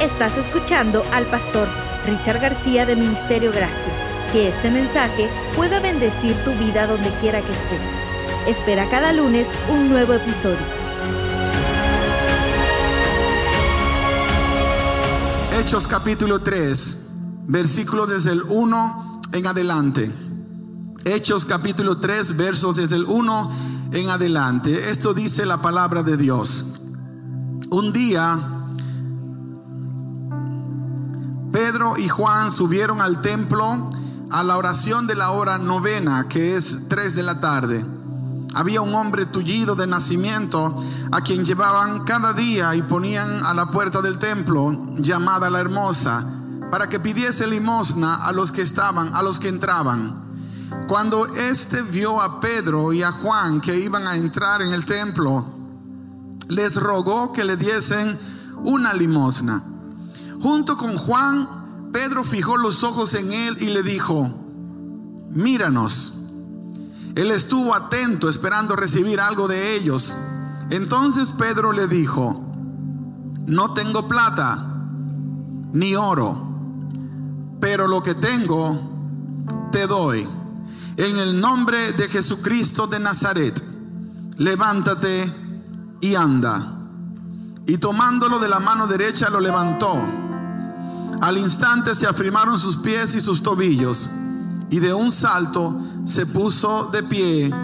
Estás escuchando al pastor Richard García de Ministerio Gracia. Que este mensaje pueda bendecir tu vida donde quiera que estés. Espera cada lunes un nuevo episodio. Hechos capítulo 3, versículos desde el 1 en adelante. Hechos capítulo 3, versos desde el 1 en adelante. Esto dice la palabra de Dios. Un día, Pedro y Juan subieron al templo a la oración de la hora novena, que es 3 de la tarde. Había un hombre tullido de nacimiento a quien llevaban cada día y ponían a la puerta del templo, llamada la hermosa, para que pidiese limosna a los que estaban, a los que entraban. Cuando éste vio a Pedro y a Juan que iban a entrar en el templo, les rogó que le diesen una limosna. Junto con Juan, Pedro fijó los ojos en él y le dijo, míranos. Él estuvo atento esperando recibir algo de ellos. Entonces Pedro le dijo, no tengo plata ni oro, pero lo que tengo te doy. En el nombre de Jesucristo de Nazaret, levántate y anda. Y tomándolo de la mano derecha lo levantó. Al instante se afirmaron sus pies y sus tobillos. Y de un salto se puso de pie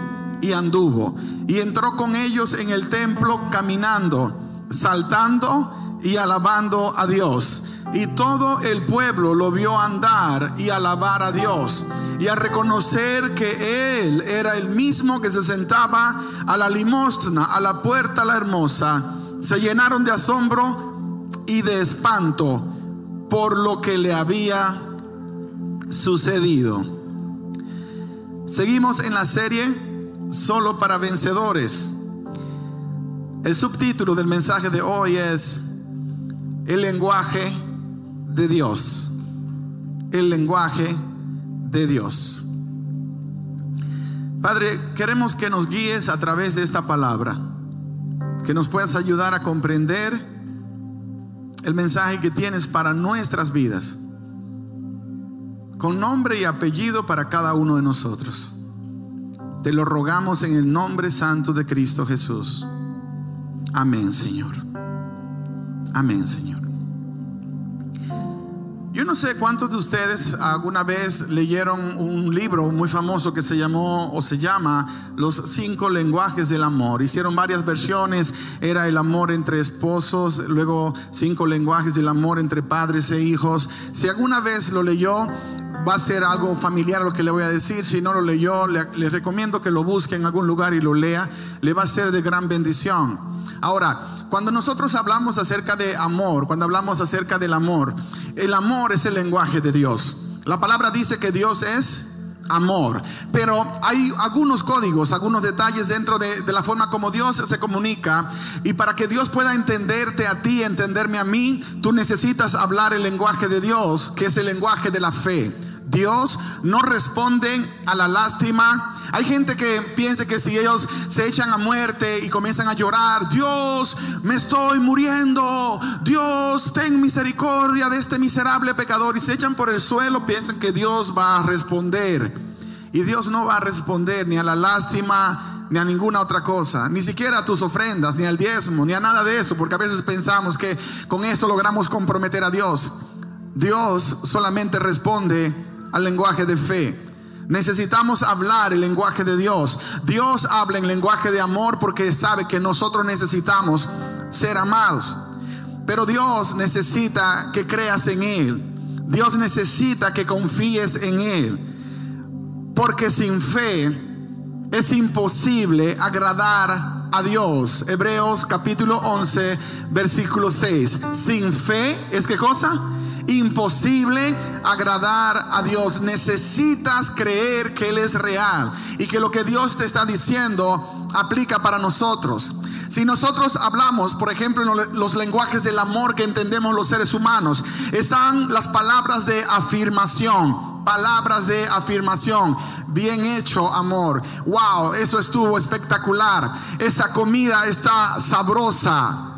y anduvo. Y entró con ellos en el templo caminando, saltando y alabando a Dios. Y todo el pueblo lo vio andar y alabar a Dios y a reconocer que Él era el mismo que se sentaba a la limosna, a la puerta la hermosa. Se llenaron de asombro y de espanto por lo que le había sucedido. Seguimos en la serie Solo para vencedores. El subtítulo del mensaje de hoy es El lenguaje de Dios. El lenguaje de Dios. Padre, queremos que nos guíes a través de esta palabra, que nos puedas ayudar a comprender el mensaje que tienes para nuestras vidas, con nombre y apellido para cada uno de nosotros. Te lo rogamos en el nombre santo de Cristo Jesús. Amén, Señor. Amén, Señor. Yo no sé cuántos de ustedes alguna vez leyeron un libro muy famoso que se llamó o se llama Los cinco lenguajes del amor. Hicieron varias versiones, era el amor entre esposos, luego cinco lenguajes del amor entre padres e hijos. Si alguna vez lo leyó, va a ser algo familiar lo que le voy a decir. Si no lo leyó, le, recomiendo que lo busque en algún lugar y lo lea. Le va a ser de gran bendición. Ahora, cuando nosotros hablamos acerca de amor, cuando hablamos acerca del amor, el amor es el lenguaje de Dios. La palabra dice que Dios es amor. Pero hay algunos códigos, algunos detalles dentro de, la forma como Dios se comunica. Y para que Dios pueda entenderte a ti, entenderme a mí, tú necesitas hablar el lenguaje de Dios, que es el lenguaje de la fe. Dios no responde a la lástima. Hay gente que piensa que si ellos se echan a muerte y comienzan a llorar, Dios, me estoy muriendo, Dios, ten misericordia de este miserable pecador, y se echan por el suelo, piensan que Dios va a responder. Y Dios no va a responder ni a la lástima, ni a ninguna otra cosa, ni siquiera a tus ofrendas, ni al diezmo, ni a nada de eso, porque a veces pensamos que con eso logramos comprometer a Dios. Dios solamente responde al lenguaje de fe. Necesitamos hablar el lenguaje de Dios. Dios habla en lenguaje de amor porque sabe que nosotros necesitamos ser amados. Pero Dios necesita que creas en Él. Dios necesita que confíes en Él. Porque sin fe es imposible agradar a Dios. Hebreos capítulo 11, versículo 6. Sin fe es qué cosa? Imposible agradar a Dios. Necesitas creer que Él es real y que lo que Dios te está diciendo aplica para nosotros. Si nosotros hablamos, por ejemplo, en los lenguajes del amor que entendemos los seres humanos, están las palabras de afirmación, palabras de afirmación. Bien hecho, amor. Wow, eso estuvo espectacular. Esa comida está sabrosa.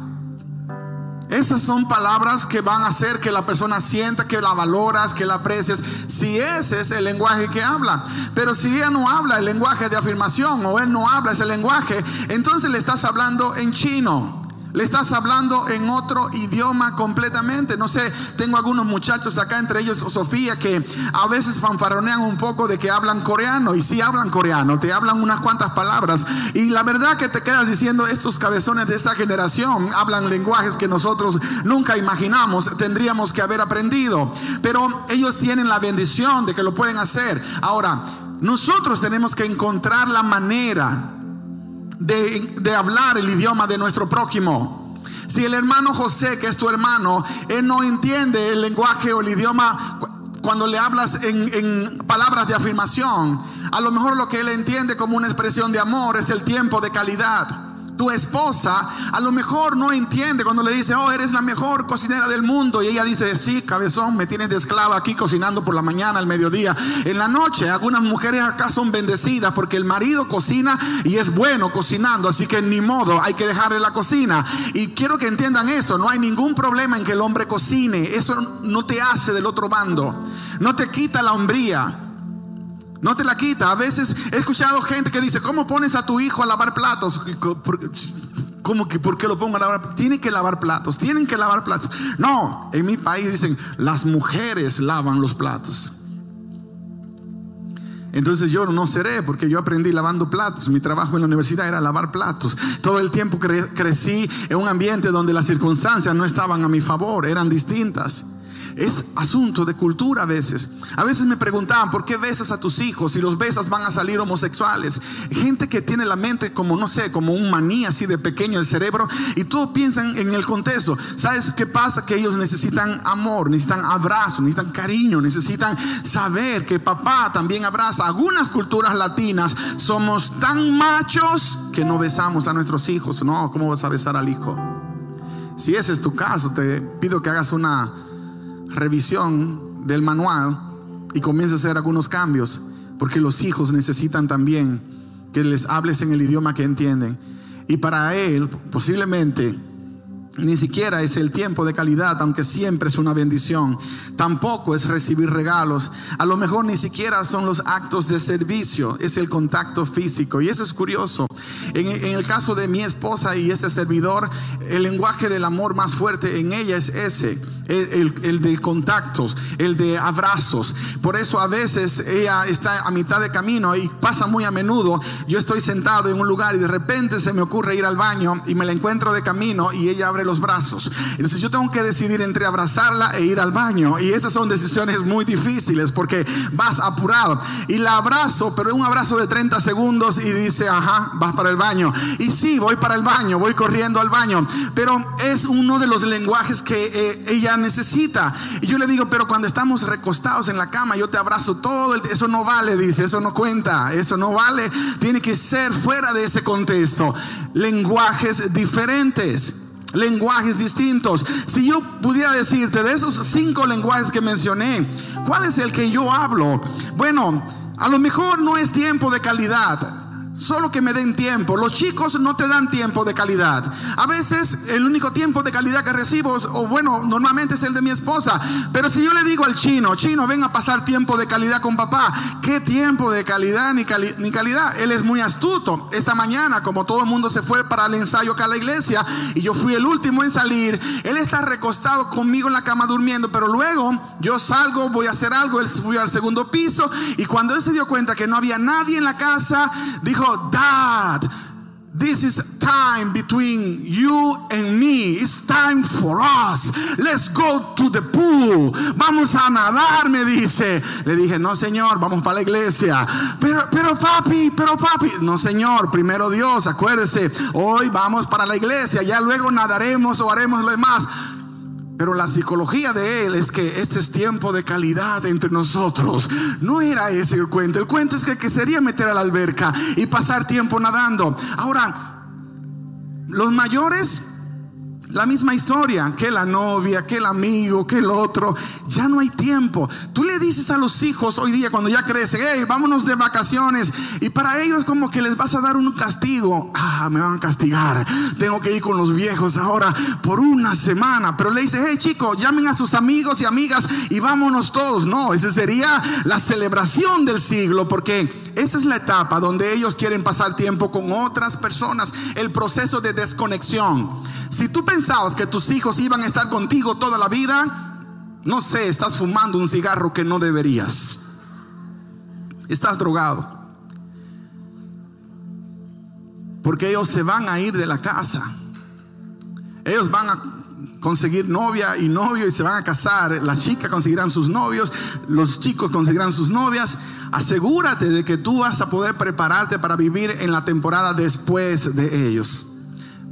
Esas son palabras que van a hacer que la persona sienta que la valoras, que la aprecias, si ese es el lenguaje que habla. Pero si ella no habla el lenguaje de afirmación o él no habla ese lenguaje, entonces le estás hablando en chino. Le estás hablando en otro idioma completamente. No sé, tengo algunos muchachos acá, entre ellos Sofía, que a veces fanfaronean un poco de que hablan coreano. Y sí hablan coreano, te hablan unas cuantas palabras. Y la verdad que te quedas diciendo, estos cabezones de esa generación hablan lenguajes que nosotros nunca imaginamos, tendríamos que haber aprendido. Pero ellos tienen la bendición de que lo pueden hacer. Ahora, nosotros tenemos que encontrar la manera de, hablar el idioma de nuestro prójimo. Si el hermano José, que es tu hermano, él no entiende el lenguaje o el idioma cuando le hablas en, en, palabras de afirmación, a lo mejor lo que él entiende como una expresión de amor es el tiempo de calidad tu esposa a lo mejor no entiende cuando le dice, oh, eres la mejor cocinera del mundo. Y ella dice, sí, cabezón, me tienes de esclava aquí cocinando por la mañana, al mediodía, en la noche. Algunas mujeres acá son bendecidas porque el marido cocina y es bueno cocinando. Así que ni modo, hay que dejarle la cocina. Y quiero que entiendan eso, no hay ningún problema en que el hombre cocine. Eso no te hace del otro bando. No te quita la hombría. No te la quita. A veces he escuchado gente que dice, ¿cómo pones a tu hijo a lavar platos? ¿Cómo que por qué lo pongo a lavar? Tienen que lavar platos, tienen que lavar platos. No, en mi país dicen, las mujeres lavan los platos. Entonces yo no seré porque yo aprendí lavando platos. Mi trabajo en la universidad era lavar platos. Todo el tiempo crecí en un ambiente donde las circunstancias no estaban a mi favor, eran distintas. Es asunto de cultura a veces. A veces me preguntaban, ¿por qué besas a tus hijos? Si los besas van a salir homosexuales. Gente que tiene la mente como, no sé, como un maní así de pequeño el cerebro y todos piensan en el contexto. ¿Sabes qué pasa? Que ellos necesitan amor, necesitan abrazo, necesitan cariño, necesitan saber que papá también abraza. Algunas culturas latinas somos tan machos que no besamos a nuestros hijos. No, ¿cómo vas a besar al hijo? Si ese es tu caso, te pido que hagas una revisión del manual y comienza a hacer algunos cambios, porque los hijos necesitan también que les hables en el idioma que entienden. Y para él, posiblemente, ni siquiera es el tiempo de calidad, aunque siempre es una bendición. Tampoco es recibir regalos. A lo mejor ni siquiera son los actos de servicio, es el contacto físico. Y eso es curioso. En, el caso de mi esposa y ese servidor, el lenguaje del amor más fuerte en ella es ese el, de contactos, el de abrazos. Por eso a veces ella está a mitad de camino y pasa muy a menudo. Yo estoy sentado en un lugar y de repente se me ocurre ir al baño y me la encuentro de camino y ella abre los brazos. Entonces yo tengo que decidir entre abrazarla e ir al baño. Y esas son decisiones muy difíciles porque vas apurado. Y la abrazo, pero es un abrazo de 30 segundos y dice, ajá, vas para el baño. Y sí, voy para el baño, voy corriendo al baño. Pero es uno de los lenguajes que eh, ella necesita. Y yo le digo, pero cuando estamos recostados en la cama, yo te abrazo todo, eso no vale, dice, eso no cuenta, eso no vale, tiene que ser fuera de ese contexto. Lenguajes diferentes lenguajes distintos. Si yo pudiera decirte de esos cinco lenguajes que mencioné, ¿cuál es el que yo hablo? Bueno, a lo mejor no es tiempo de calidad. Solo que me den tiempo. Los chicos no te dan tiempo de calidad. A veces el único tiempo de calidad que recibo, o bueno, normalmente es el de mi esposa. Pero si yo le digo al chino, chino, ven a pasar tiempo de calidad con papá. ¿Qué tiempo de calidad ni, calidad? Él es muy astuto. Esta mañana, como todo el mundo se fue para el ensayo acá a la iglesia, y yo fui el último en salir, él está recostado conmigo en la cama durmiendo. Pero luego yo salgo, voy a hacer algo, él fui al segundo piso, y cuando él se dio cuenta que no había nadie en la casa, dijo, Dad, this is time between you and me. It's time for us. Let's go to the pool. Vamos a nadar, me dice. Le dije, no, señor, vamos para la iglesia. Pero, pero papi, pero papi. No, señor, primero Dios, acuérdese. Hoy vamos para la iglesia. Ya luego nadaremos o haremos lo demás. Pero la psicología de él es que este es tiempo de calidad entre nosotros. No era ese el cuento. El cuento es que, que sería meter a la alberca y pasar tiempo nadando. Ahora, los mayores la misma historia, que la novia, que el amigo, que el otro. Ya no hay tiempo. Tú le dices a los hijos hoy día cuando ya crecen, hey, vámonos de vacaciones. Y para ellos como que les vas a dar un castigo. Ah, me van a castigar. Tengo que ir con los viejos ahora por una semana. Pero le dices, hey chicos, llamen a sus amigos y amigas y vámonos todos. No, esa sería la celebración del siglo porque esa es la etapa donde ellos quieren pasar tiempo con otras personas. El proceso de desconexión. Si tú pensabas que tus hijos iban a estar contigo toda la vida, no sé, estás fumando un cigarro que no deberías. Estás drogado. Porque ellos se van a ir de la casa. Ellos van a conseguir novia y novio y se van a casar. Las chicas conseguirán sus novios, los chicos conseguirán sus novias. Asegúrate de que tú vas a poder prepararte para vivir en la temporada después de ellos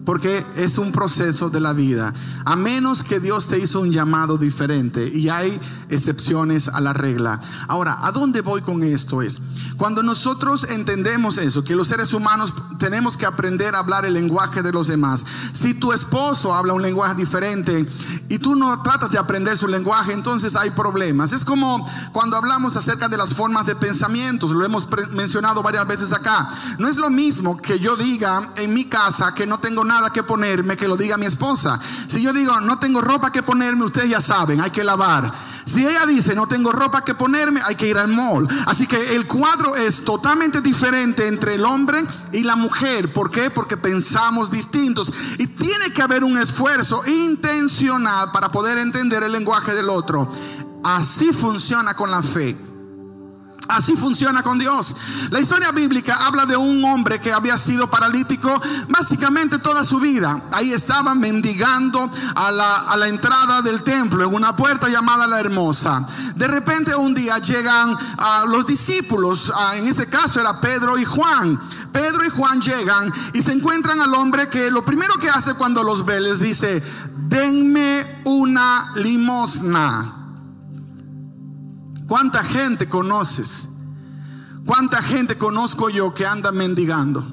porque es un proceso de la vida. A menos que Dios te hizo un llamado diferente y hay excepciones a la regla. Ahora, ¿a dónde voy con esto? Es cuando nosotros entendemos eso, que los seres humanos tenemos que aprender a hablar el lenguaje de los demás. Si tu esposo habla un lenguaje diferente y tú no tratas de aprender su lenguaje, entonces hay problemas. Es como cuando hablamos acerca de las formas de pensamientos, lo hemos mencionado varias veces acá. No es lo mismo que yo diga en mi casa que no tengo nada que ponerme, que lo diga mi esposa. Si yo digo no tengo ropa que ponerme, ustedes ya saben, hay que lavar. Si ella dice no tengo ropa que ponerme, hay que ir al mall. Así que el cuadro es totalmente diferente entre el hombre y la mujer. ¿Por qué? Porque pensamos distintos. Y tiene que haber un esfuerzo intencional para poder entender el lenguaje del otro. Así funciona con la fe. Así funciona con Dios. La historia bíblica habla de un hombre que había sido paralítico básicamente toda su vida. Ahí estaba mendigando a la, entrada del templo en una puerta llamada la hermosa. De repente un día llegan a los discípulos, en ese caso era Pedro y Juan. Pedro y Juan llegan y se encuentran al hombre que lo primero que hace cuando los ve les dice, denme una limosna. ¿Cuánta gente conoces? ¿Cuánta gente conozco yo que anda mendigando?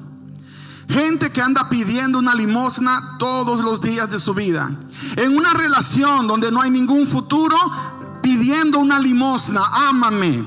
Gente que anda pidiendo una limosna todos los días de su vida. En una relación donde no hay ningún futuro, pidiendo una limosna. Ámame,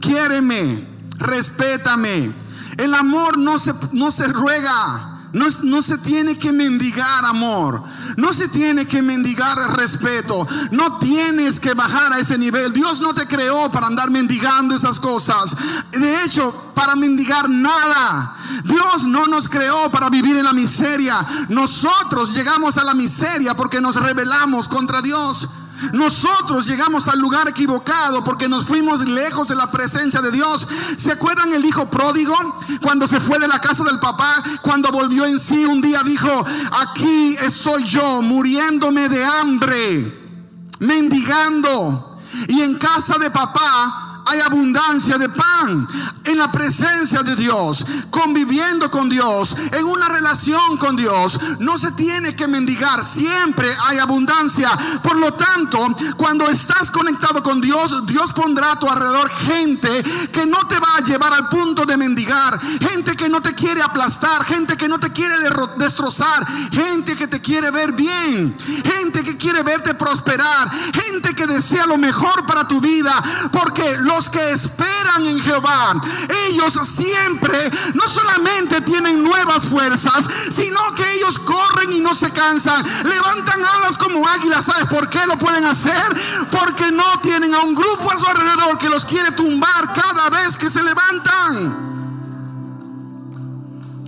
quiéreme, respétame. El amor no se, no se ruega. No, se tiene que mendigar amor. No se tiene que mendigar respeto. No tienes que bajar a ese nivel. Dios no te creó para andar mendigando esas cosas. De hecho, para mendigar nada. Dios no nos creó para vivir en la miseria. Nosotros llegamos a la miseria porque nos rebelamos contra Dios. Nosotros llegamos al lugar equivocado porque nos fuimos lejos de la presencia de Dios. ¿Se acuerdan el hijo pródigo? Cuando se fue de la casa del papá, cuando volvió en sí, un día dijo, aquí estoy yo muriéndome de hambre, mendigando. Y en casa de papá hay abundancia de pan en la presencia de Dios, conviviendo con Dios, en una relación con Dios. No se tiene que mendigar, siempre hay abundancia. Por lo tanto, cuando estás conectado con Dios, Dios pondrá a tu alrededor gente que no te va a llevar al punto de mendigar, gente que no te quiere aplastar, gente que no te quiere destrozar, gente que te quiere ver bien, gente que quiere verte prosperar, gente que desea lo mejor para tu vida, porque lo los que esperan en Jehová, ellos siempre no solamente tienen nuevas fuerzas, sino que ellos corren y no se cansan, levantan alas como águilas. ¿Sabes por qué lo pueden hacer? Porque no tienen a un grupo a su alrededor que los quiere tumbar cada vez que se levantan.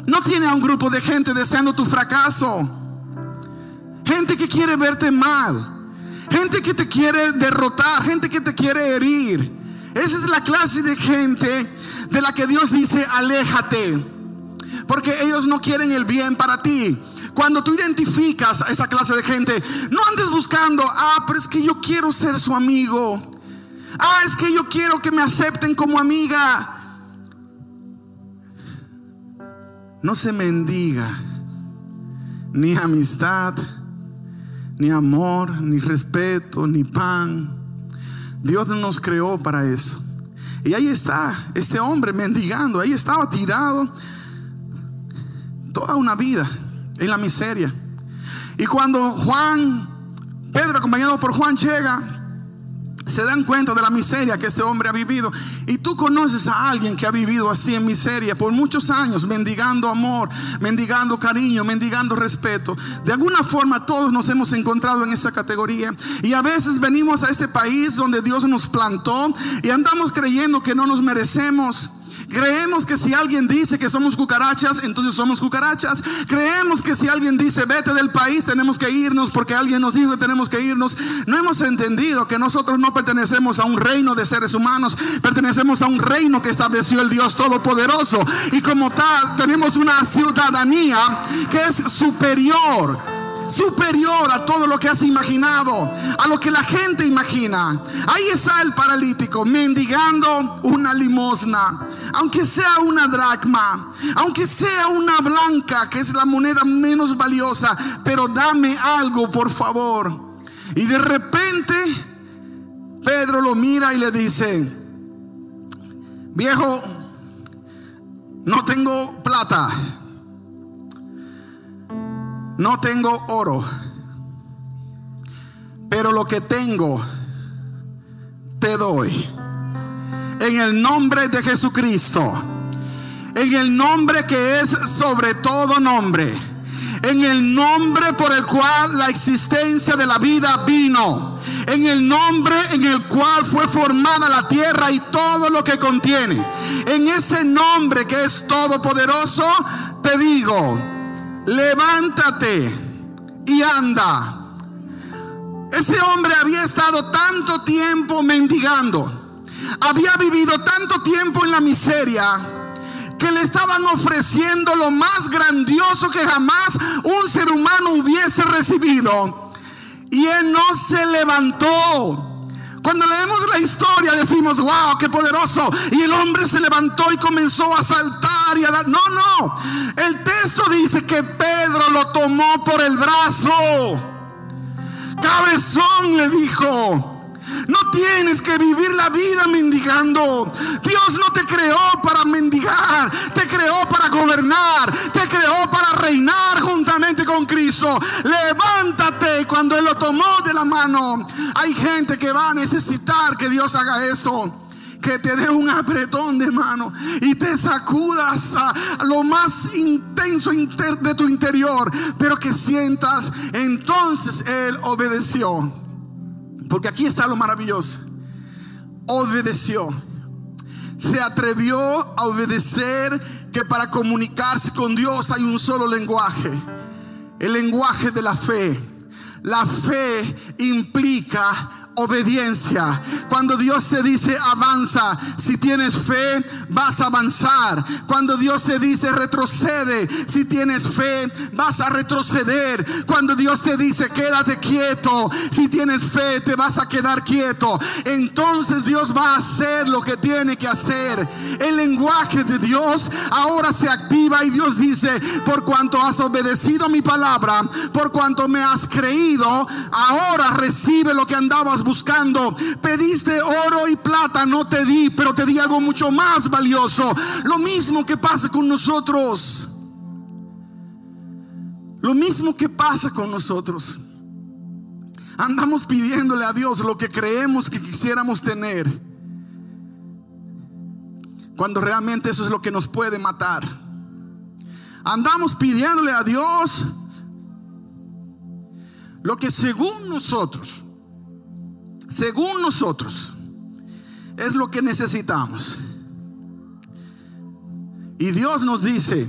No tiene a un grupo de gente deseando tu fracaso. Gente que quiere verte mal. Gente que te quiere derrotar. Gente que te quiere herir. Esa es la clase de gente de la que Dios dice, aléjate. Porque ellos no quieren el bien para ti. Cuando tú identificas a esa clase de gente, no andes buscando, ah, pero es que yo quiero ser su amigo. Ah, es que yo quiero que me acepten como amiga. No se mendiga ni amistad, ni amor, ni respeto, ni pan Dios nos creó para eso. Y ahí está, este hombre mendigando, ahí estaba tirado toda una vida en la miseria. Y cuando Juan, Pedro acompañado por Juan llega, se dan cuenta de la miseria que este hombre ha vivido. Y tú conoces a alguien que ha vivido así en miseria por muchos años, mendigando amor, mendigando cariño, mendigando respeto. De alguna forma todos nos hemos encontrado en esa categoría. Y a veces venimos a este país donde Dios nos plantó y andamos creyendo que no nos merecemos Creemos que si alguien dice que somos cucarachas, entonces somos cucarachas. Creemos que si alguien dice vete del país, tenemos que irnos porque alguien nos dijo que tenemos que irnos. No hemos entendido que nosotros no pertenecemos a un reino de seres humanos, pertenecemos a un reino que estableció el Dios Todopoderoso. Y como tal, tenemos una ciudadanía que es superior superior a todo lo que has imaginado, a lo que la gente imagina. Ahí está el paralítico mendigando una limosna, aunque sea una dracma, aunque sea una blanca, que es la moneda menos valiosa, pero dame algo, por favor. Y de repente Pedro lo mira y le dice, viejo, no tengo plata no tengo oro, pero lo que tengo te doy. En el nombre de Jesucristo. En el nombre que es sobre todo nombre. En el nombre por el cual la existencia de la vida vino. En el nombre en el cual fue formada la tierra y todo lo que contiene. En ese nombre que es todopoderoso, te digo, levántate y anda. Ese hombre había estado tanto tiempo mendigando, había vivido tanto tiempo en la miseria, que le estaban ofreciendo lo más grandioso que jamás un ser humano hubiese recibido. Y él no se levantó. Cuando leemos la historia decimos, wow, qué poderoso. Y el hombre se levantó y comenzó a saltar y a dar... No, no. El texto dice que Pedro lo tomó por el brazo. Cabezón le dijo. No tienes que vivir la vida mendigando. Dios no te creó para mendigar, te creó para gobernar, te creó para reinar juntamente con Cristo. Levántate cuando Él lo tomó de la mano. Hay gente que va a necesitar que Dios haga eso que te dé un apretón de mano y te sacuda hasta lo más intenso de tu interior, pero que sientas, entonces Él obedeció. Porque aquí está lo maravilloso. Obedeció. Se atrevió a obedecer que para comunicarse con Dios hay un solo lenguaje. El lenguaje de la fe. La fe implica obediencia. Cuando Dios te dice avanza, si tienes fe, vas a avanzar. Cuando Dios te dice retrocede, si tienes fe, vas a retroceder. Cuando Dios te dice quédate quieto, si tienes fe, te vas a quedar quieto. Entonces Dios va a hacer lo que tiene que hacer. El lenguaje de Dios ahora se activa y Dios dice, por cuanto has obedecido mi palabra, por cuanto me has creído, ahora recibe lo que andabas buscando. Pediste oro y plata, no te di, pero te di algo mucho más valioso. Lo mismo que pasa con nosotros. Lo mismo que pasa con nosotros. Andamos pidiéndole a Dios lo que creemos que quisiéramos tener. Cuando realmente eso es lo que nos puede matar. Andamos pidiéndole a Dios lo que según nosotros según nosotros, es lo que necesitamos. Y Dios nos dice,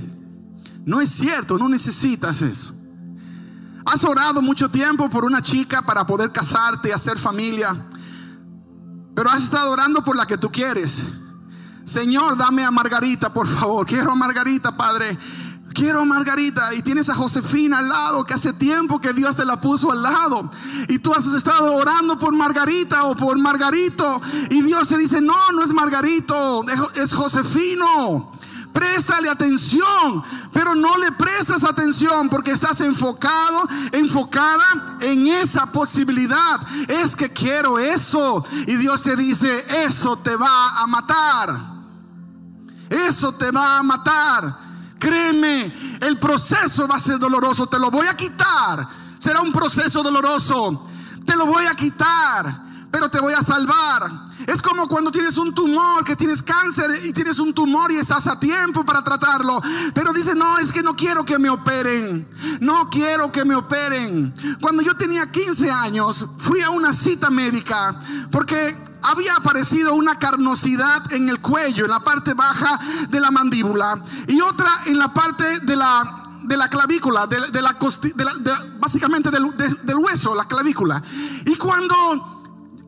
no es cierto, no necesitas eso. Has orado mucho tiempo por una chica para poder casarte y hacer familia, pero has estado orando por la que tú quieres. Señor, dame a Margarita, por favor. Quiero a Margarita, Padre. Quiero Margarita y tienes a Josefina al lado, que hace tiempo que Dios te la puso al lado. Y tú has estado orando por Margarita o por Margarito. Y Dios te dice, no, no es Margarito, es Josefino. Préstale atención, pero no le prestas atención porque estás enfocado, enfocada en esa posibilidad. Es que quiero eso. Y Dios te dice, eso te va a matar. Eso te va a matar. Créeme, el proceso va a ser doloroso. Te lo voy a quitar. será un proceso doloroso. Te lo voy a quitar, pero te voy a salvar. Es como cuando tienes un tumor, que tienes cáncer y tienes un tumor y estás a tiempo para tratarlo. Pero dice, no, es que no quiero que me operen. No quiero que me operen. Cuando yo tenía 15 años, fui a una cita médica porque había aparecido una carnosidad en el cuello, en la parte baja de la mandíbula, y otra en la parte de la de la clavícula, de, la, básicamente del, hueso, la clavícula. Y cuando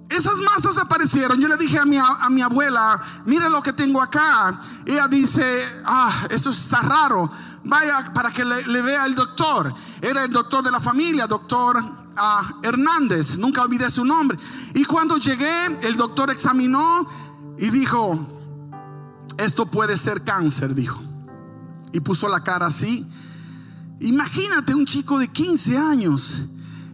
esas masas aparecieron, yo le dije a mi, a mi abuela, mire lo que tengo acá. Ella dice, ah, eso está raro. Vaya para que le, vea el doctor. Era el doctor de la familia, doctor ah, Hernández, nunca olvidé su nombre. Y cuando llegué, el doctor examinó y dijo, esto puede ser cáncer, dijo. Y puso la cara así Imagínate un chico de 15 años.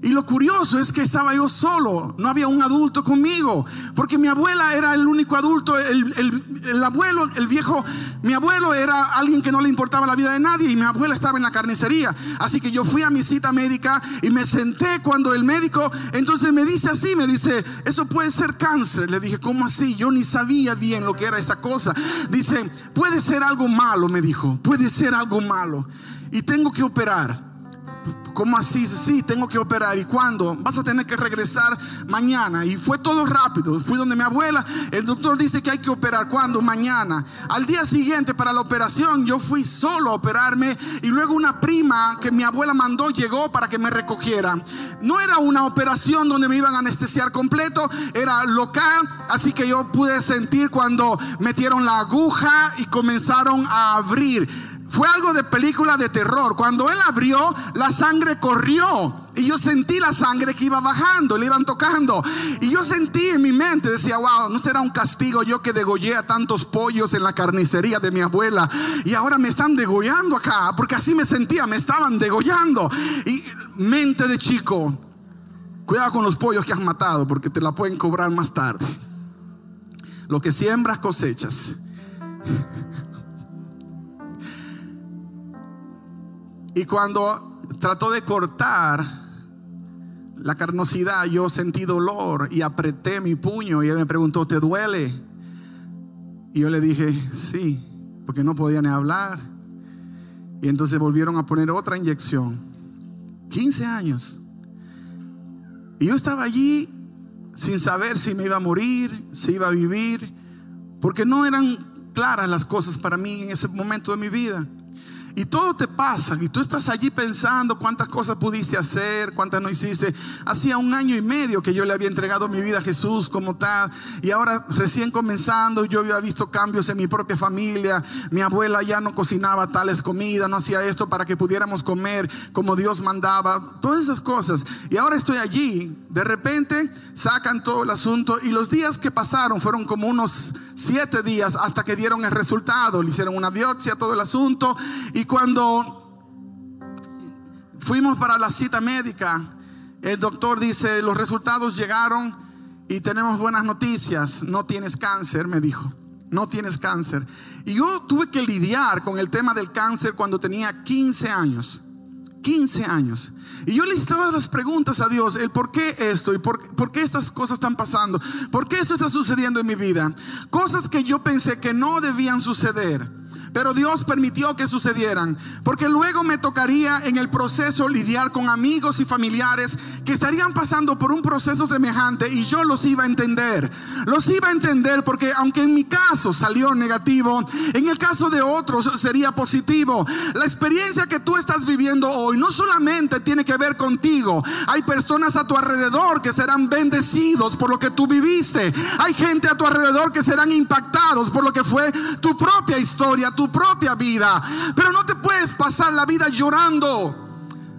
Y lo curioso es que estaba yo solo, no había un adulto conmigo, porque mi abuela era el único adulto, el, abuelo, el viejo, mi abuelo era alguien que no le importaba la vida de nadie y mi abuela estaba en la carnicería. Así que yo fui a mi cita médica y me senté cuando el médico entonces me dice así, me dice, eso puede ser cáncer. Le dije, ¿cómo así? Yo ni sabía bien lo que era esa cosa. Dice, puede ser algo malo, me dijo, puede ser algo malo y tengo que operar. ¿Cómo así? Sí, tengo que operar. ¿Y cuándo? Vas a tener que regresar mañana. Y fue todo rápido. Fui donde mi abuela. El doctor dice que hay que operar. ¿Cuándo? Mañana. Al día siguiente para la operación yo fui solo a operarme. Y luego una prima que mi abuela mandó llegó para que me recogiera. No era una operación donde me iban a anestesiar completo. Era local. Así que yo pude sentir cuando metieron la aguja y comenzaron a abrir fue algo de película de terror. Cuando él abrió, la sangre corrió. Y yo sentí la sangre que iba bajando, le iban tocando. Y yo sentí en mi mente, decía, wow, no será un castigo yo que degollé a tantos pollos en la carnicería de mi abuela. Y ahora me están degollando acá, porque así me sentía, me estaban degollando. Y mente de chico, cuidado con los pollos que has matado, porque te la pueden cobrar más tarde. Lo que siembras cosechas. Y cuando trató de cortar la carnosidad, yo sentí dolor y apreté mi puño y él me preguntó, ¿te duele? Y yo le dije, sí, porque no podía ni hablar. Y entonces volvieron a poner otra inyección. 15 años. Y yo estaba allí sin saber si me iba a morir, si iba a vivir, porque no eran claras las cosas para mí en ese momento de mi vida. Y todo te pasa y tú estás allí pensando cuántas cosas pudiste hacer, cuántas no hiciste. Hacía un año y medio que yo le había entregado mi vida a Jesús como tal. Y ahora recién comenzando yo había visto cambios en mi propia familia. Mi abuela ya no cocinaba tales comidas, no hacía esto para que pudiéramos comer como Dios mandaba. Todas esas cosas. Y ahora estoy allí. De repente sacan todo el asunto y los días que pasaron fueron como unos siete días hasta que dieron el resultado. Le hicieron una biopsia, todo el asunto. Y cuando fuimos para la cita médica, el doctor dice, los resultados llegaron y tenemos buenas noticias. No tienes cáncer, me dijo. No tienes cáncer. Y yo tuve que lidiar con el tema del cáncer cuando tenía 15 años. 15 años. Y yo le estaba las preguntas a Dios, el por qué esto y por, por, qué estas cosas están pasando, por qué esto está sucediendo en mi vida. Cosas que yo pensé que no debían suceder. Pero Dios permitió que sucedieran, porque luego me tocaría en el proceso lidiar con amigos y familiares que estarían pasando por un proceso semejante y yo los iba a entender. Los iba a entender porque aunque en mi caso salió negativo, en el caso de otros sería positivo. La experiencia que tú estás viviendo hoy no solamente tiene que ver contigo, hay personas a tu alrededor que serán bendecidos por lo que tú viviste. Hay gente a tu alrededor que serán impactados por lo que fue tu propia historia, tu propia vida. Pero no te puedes pasar la vida llorando.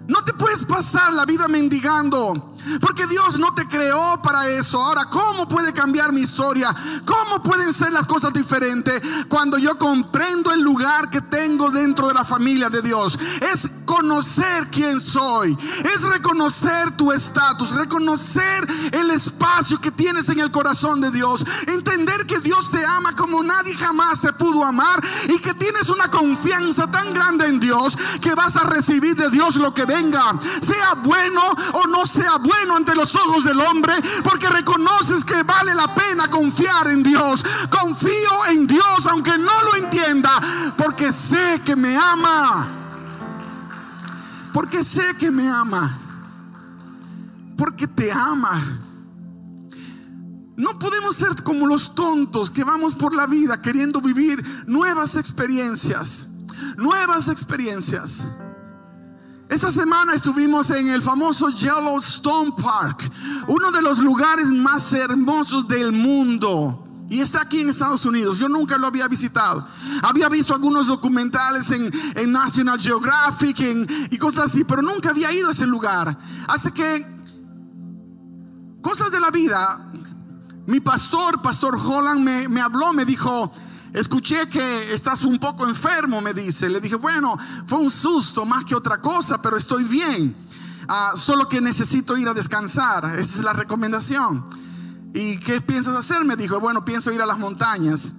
No te puedes pasar la vida mendigando. Porque Dios no te creó para eso. Ahora, ¿cómo puede cambiar mi historia? ¿Cómo pueden ser las cosas diferentes cuando yo comprendo el lugar que tengo dentro de la familia de Dios? Es reconocer quién soy, es reconocer tu estatus, reconocer el espacio que tienes en el corazón de Dios, entender que Dios te ama como nadie jamás te pudo amar y que tienes una confianza tan grande en Dios que vas a recibir de Dios lo que venga, sea bueno o no sea bueno ante los ojos del hombre, porque reconoces que vale la pena confiar en Dios. Confío en Dios aunque no lo entienda, porque sé que me ama. Porque sé que me ama. Porque te ama. No podemos ser como los tontos que vamos por la vida queriendo vivir nuevas experiencias. Nuevas experiencias. Esta semana estuvimos en el famoso Yellowstone Park, uno de los lugares más hermosos del mundo. Y está aquí en Estados Unidos. Yo nunca lo había visitado. Había visto algunos documentales en, National Geographic y cosas así, pero nunca había ido a ese lugar. Así que, cosas de la vida, mi pastor, Pastor Holland, me, me habló, me dijo, Escuché que estás un poco enfermo, me dice. Le dije, bueno, fue un susto más que otra cosa, pero estoy bien. Ah, solo que necesito ir a descansar. Esa es la recomendación. ¿Y qué piensas hacer? Me dijo, bueno, pienso ir a las montañas.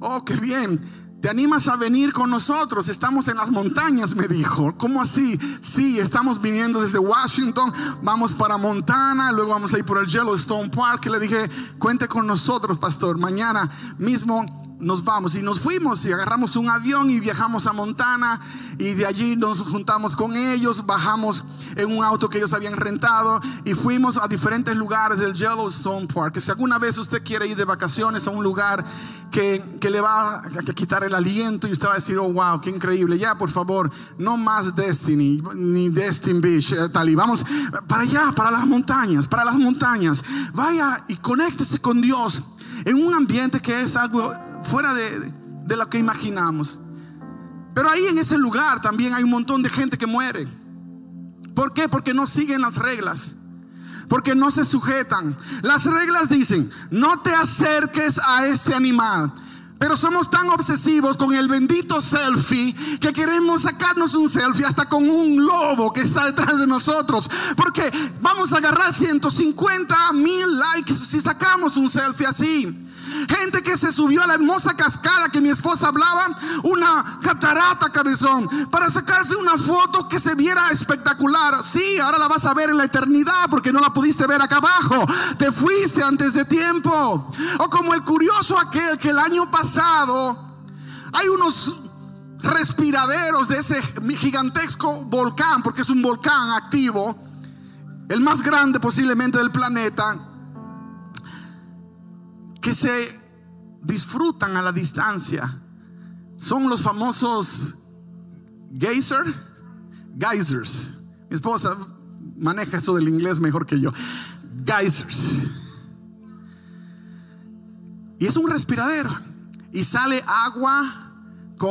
Oh, qué bien. ¿Te animas a venir con nosotros? Estamos en las montañas, me dijo. ¿Cómo así? Sí, estamos viniendo desde Washington, vamos para Montana, luego vamos a ir por el Yellowstone Park. Le dije, cuente con nosotros, pastor. Mañana mismo nos vamos y nos fuimos y agarramos un avión y viajamos a Montana y de allí nos juntamos con ellos, bajamos en un auto que ellos habían rentado y fuimos a diferentes lugares del Yellowstone Park. Si alguna vez usted quiere ir de vacaciones a un lugar que, que le va a quitar el aliento y usted va a decir, oh wow, qué increíble, ya por favor, no más Destiny ni Destiny Beach, eh, tal y vamos para allá, para las montañas, para las montañas. Vaya y conéctese con Dios en un ambiente que es algo fuera de, de lo que imaginamos. Pero ahí en ese lugar también hay un montón de gente que muere. ¿Por qué? Porque no siguen las reglas. Porque no se sujetan. Las reglas dicen, no te acerques a este animal. Pero somos tan obsesivos con el bendito selfie que queremos sacarnos un selfie hasta con un lobo que está detrás de nosotros. Porque vamos a agarrar 150 mil likes si sacamos un selfie así. Gente que se subió a la hermosa cascada que mi esposa hablaba, una catarata cabezón, para sacarse una foto que se viera espectacular. Sí, ahora la vas a ver en la eternidad porque no la pudiste ver acá abajo. Te fuiste antes de tiempo. O como el curioso aquel que el año pasado hay unos respiraderos de ese gigantesco volcán, porque es un volcán activo, el más grande posiblemente del planeta que se disfrutan a la distancia son los famosos geyser, geysers. Mi esposa maneja eso del inglés mejor que yo. Geysers. Y es un respiradero. Y sale agua con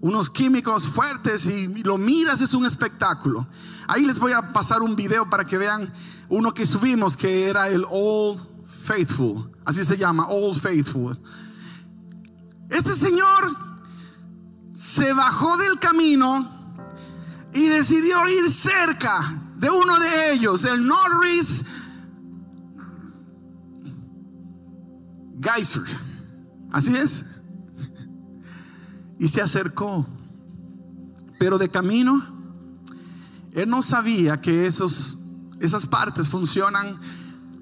unos químicos fuertes y lo miras, es un espectáculo. Ahí les voy a pasar un video para que vean uno que subimos que era el Old Faithful, así se llama, Old Faithful. Este señor se bajó del camino y decidió ir cerca de uno de ellos, el Norris Geyser. Así es. Y se acercó. Pero de camino, él no sabía que esos, esas partes funcionan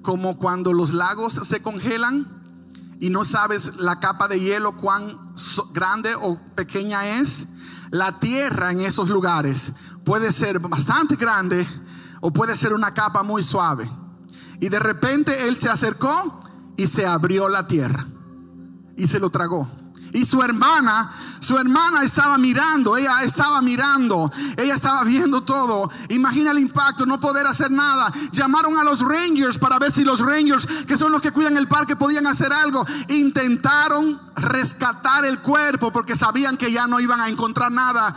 como cuando los lagos se congelan y no sabes la capa de hielo cuán grande o pequeña es. La tierra en esos lugares puede ser bastante grande o puede ser una capa muy suave. Y de repente él se acercó y se abrió la tierra y se lo tragó. Y su hermana, su hermana estaba mirando, ella estaba mirando, ella estaba viendo todo. Imagina el impacto, no poder hacer nada. Llamaron a los Rangers para ver si los Rangers, que son los que cuidan el parque, podían hacer algo. Intentaron rescatar el cuerpo porque sabían que ya no iban a encontrar nada.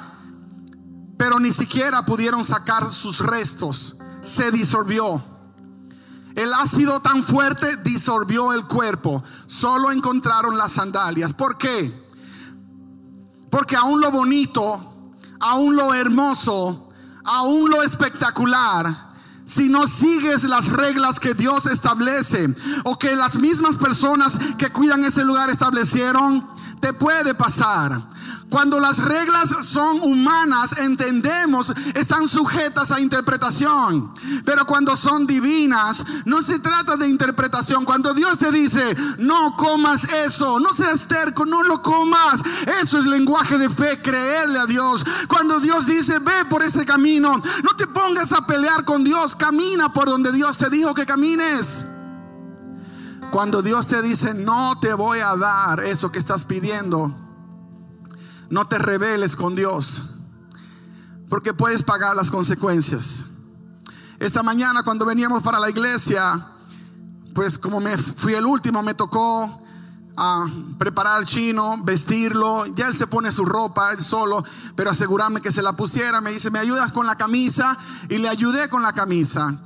Pero ni siquiera pudieron sacar sus restos. Se disolvió. El ácido tan fuerte disolvió el cuerpo. Solo encontraron las sandalias. ¿Por qué? Porque aún lo bonito, aún lo hermoso, aún lo espectacular, si no sigues las reglas que Dios establece o que las mismas personas que cuidan ese lugar establecieron, te puede pasar. Cuando las reglas son humanas, entendemos, están sujetas a interpretación. Pero cuando son divinas, no se trata de interpretación. Cuando Dios te dice, no comas eso, no seas terco, no lo comas. Eso es lenguaje de fe, creerle a Dios. Cuando Dios dice, ve por ese camino, no te pongas a pelear con Dios, camina por donde Dios te dijo que camines. Cuando Dios te dice, no te voy a dar eso que estás pidiendo, no te rebeles con Dios, porque puedes pagar las consecuencias. Esta mañana cuando veníamos para la iglesia, pues como me fui el último, me tocó a ah, preparar al chino, vestirlo. Ya él se pone su ropa, él solo, pero asegurarme que se la pusiera. Me dice, ¿me ayudas con la camisa? Y le ayudé con la camisa.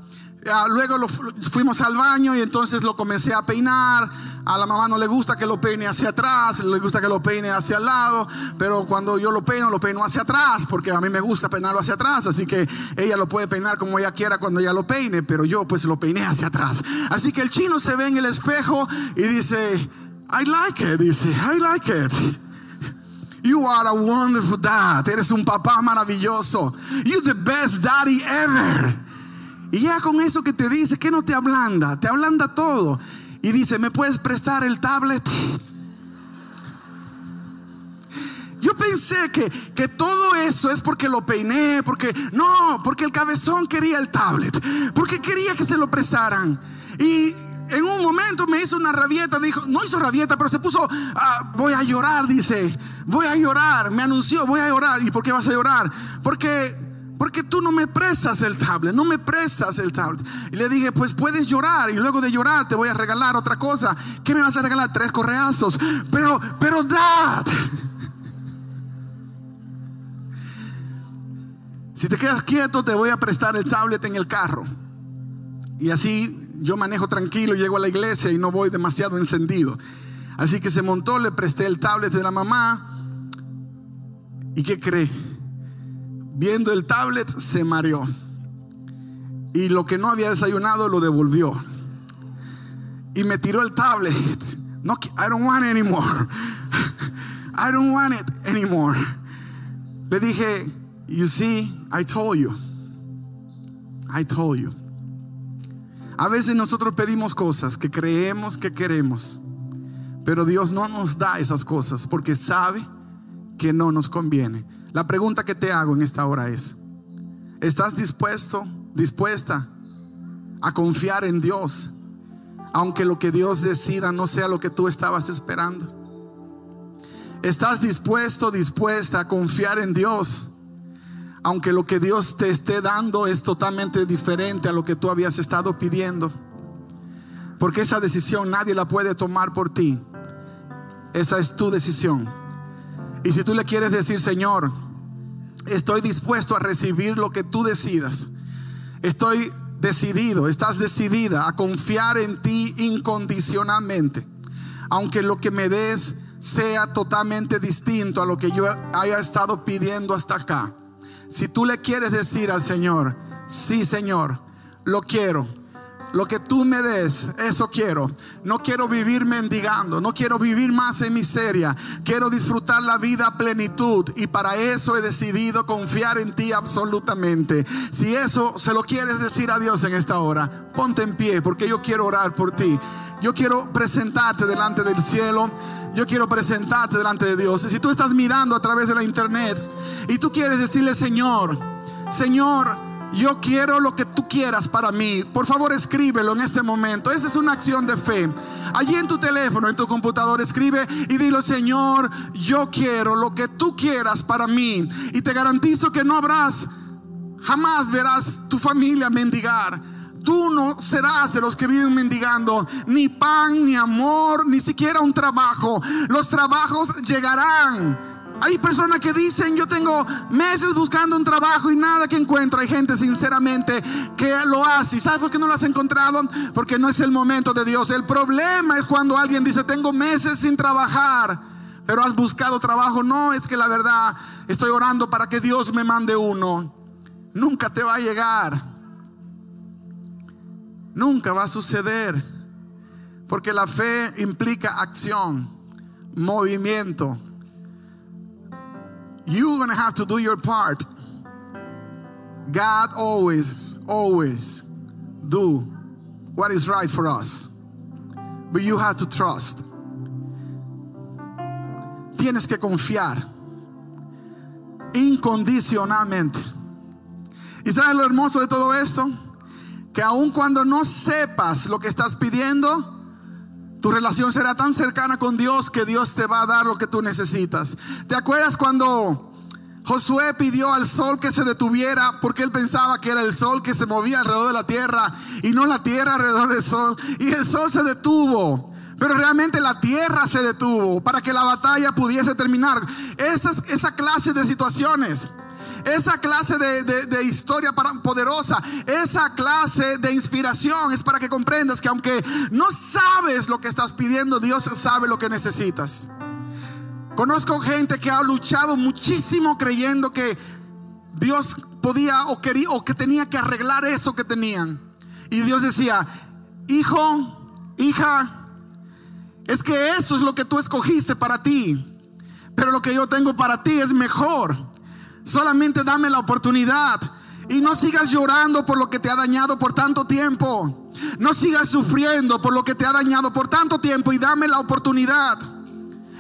Ah, luego fuimos al baño y entonces lo comencé a peinar. A la mamá no le gusta que lo peine hacia atrás, le gusta que lo peine hacia el lado, pero cuando yo lo peino, lo peino hacia atrás, porque a mí me gusta peinarlo hacia atrás, así que ella lo puede peinar como ella quiera cuando ella lo peine, pero yo pues lo peiné hacia atrás. Así que el chino se ve en el espejo y dice, I like it, dice, I like it. You are a wonderful dad. Eres un papá maravilloso. You're the best daddy ever. Y ya con eso que te dice, que no te ablanda? Te ablanda todo. Y dice, ¿me puedes prestar el tablet? Yo pensé que, que, todo eso es porque lo peiné, porque no, porque el cabezón quería el tablet, porque quería que se lo prestaran. Y en un momento me hizo una rabieta, dijo, no hizo rabieta, pero se puso, ah, voy a llorar, dice, voy a llorar, me anunció, voy a llorar. ¿Y por qué vas a llorar? Porque porque tú no me prestas el tablet, no me prestas el tablet. Y le dije, pues puedes llorar y luego de llorar te voy a regalar otra cosa. ¿Qué me vas a regalar? Tres correazos. Pero, pero dad. Si te quedas quieto te voy a prestar el tablet en el carro. Y así yo manejo tranquilo, llego a la iglesia y no voy demasiado encendido. Así que se montó, le presté el tablet de la mamá. ¿Y qué cree? Viendo el tablet, se mareó. Y lo que no había desayunado lo devolvió. Y me tiró el tablet. No, I don't want it anymore. I don't want it anymore. Le dije, you see, I told you. I told you. A veces nosotros pedimos cosas que creemos que queremos, pero Dios no nos da esas cosas porque sabe que no nos conviene. La pregunta que te hago en esta hora es, ¿estás dispuesto, dispuesta a confiar en Dios, aunque lo que Dios decida no sea lo que tú estabas esperando? ¿Estás dispuesto, dispuesta a confiar en Dios, aunque lo que Dios te esté dando es totalmente diferente a lo que tú habías estado pidiendo? Porque esa decisión nadie la puede tomar por ti. Esa es tu decisión. Y si tú le quieres decir, Señor, estoy dispuesto a recibir lo que tú decidas. Estoy decidido, estás decidida a confiar en ti incondicionalmente. Aunque lo que me des sea totalmente distinto a lo que yo haya estado pidiendo hasta acá. Si tú le quieres decir al Señor, sí Señor, lo quiero lo que tú me des, eso quiero. No quiero vivir mendigando, no quiero vivir más en miseria. Quiero disfrutar la vida plenitud y para eso he decidido confiar en ti absolutamente. Si eso se lo quieres decir a Dios en esta hora, ponte en pie porque yo quiero orar por ti. Yo quiero presentarte delante del cielo. Yo quiero presentarte delante de Dios. Si tú estás mirando a través de la internet y tú quieres decirle, Señor, Señor, yo quiero lo que tú quieras para mí. Por favor, escríbelo en este momento. Esa es una acción de fe. Allí en tu teléfono, en tu computador, escribe y dilo, Señor, yo quiero lo que tú quieras para mí. Y te garantizo que no habrás, jamás verás tu familia mendigar. Tú no serás de los que viven mendigando ni pan, ni amor, ni siquiera un trabajo. Los trabajos llegarán hay personas que dicen, yo tengo meses buscando un trabajo y nada que encuentro. Hay gente sinceramente que lo hace. ¿Y sabes por qué no lo has encontrado? Porque no es el momento de Dios. El problema es cuando alguien dice, tengo meses sin trabajar. pero has buscado trabajo. No, es que la verdad estoy orando para que Dios me mande uno. Nunca te va a llegar. Nunca va a suceder. Porque la fe implica acción, movimiento. You're going to have to do your part. God always, always do what is right for us. But you have to trust. Tienes que confiar incondicionalmente. ¿Y sabes lo hermoso de todo esto? Que aun cuando no sepas lo que estás pidiendo, tu relación será tan cercana con Dios que Dios te va a dar lo que tú necesitas. ¿Te acuerdas cuando Josué pidió al sol que se detuviera porque él pensaba que era el sol que se movía alrededor de la tierra y no la tierra alrededor del sol? Y el sol se detuvo. Pero realmente la tierra se detuvo para que la batalla pudiese terminar. Esa, esa clase de situaciones esa clase de, historia poderosa, esa clase de inspiración es para que comprendas que aunque no sabes lo que estás pidiendo, Dios sabe lo que necesitas. Conozco gente que ha luchado muchísimo creyendo que Dios podía o quería o que tenía que arreglar eso que tenían. Y Dios decía, hijo, hija, es que eso es lo que tú escogiste para ti. Pero lo que yo tengo para ti es mejor. Solamente dame la oportunidad. Y no sigas llorando por lo que te ha dañado por tanto tiempo. No sigas sufriendo por lo que te ha dañado por tanto tiempo y dame la oportunidad.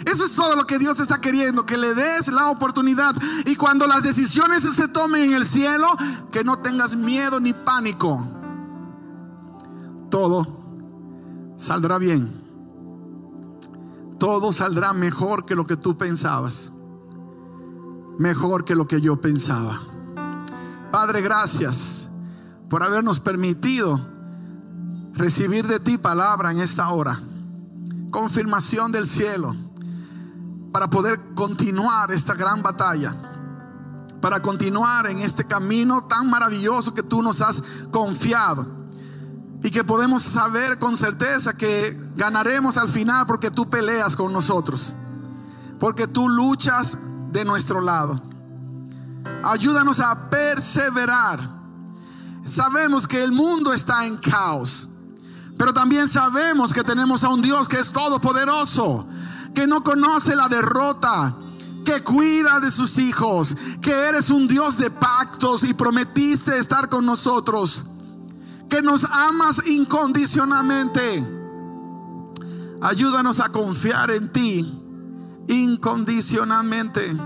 Eso es todo lo que Dios está queriendo, que le des la oportunidad. Y cuando las decisiones se tomen en el cielo, que no tengas miedo ni pánico. Todo saldrá bien. Todo saldrá mejor que lo que tú pensabas mejor que lo que yo pensaba. Padre, gracias por habernos permitido recibir de ti palabra en esta hora. Confirmación del cielo para poder continuar esta gran batalla. Para continuar en este camino tan maravilloso que tú nos has confiado. Y que podemos saber con certeza que ganaremos al final porque tú peleas con nosotros. Porque tú luchas de nuestro lado. Ayúdanos a perseverar. Sabemos que el mundo está en caos, pero también sabemos que tenemos a un Dios que es todopoderoso, que no conoce la derrota, que cuida de sus hijos, que eres un Dios de pactos y prometiste estar con nosotros, que nos amas incondicionalmente. Ayúdanos a confiar en ti incondicionalmente.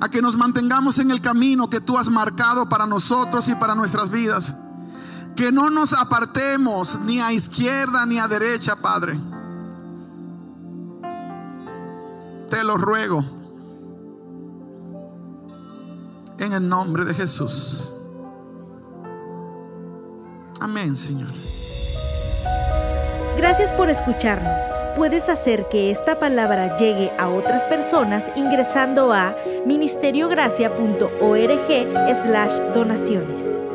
A que nos mantengamos en el camino que tú has marcado para nosotros y para nuestras vidas. Que no nos apartemos ni a izquierda ni a derecha, Padre. Te lo ruego. En el nombre de Jesús. Amén, Señor. Gracias por escucharnos. Puedes hacer que esta palabra llegue a otras personas ingresando a ministeriogracia.org slash donaciones.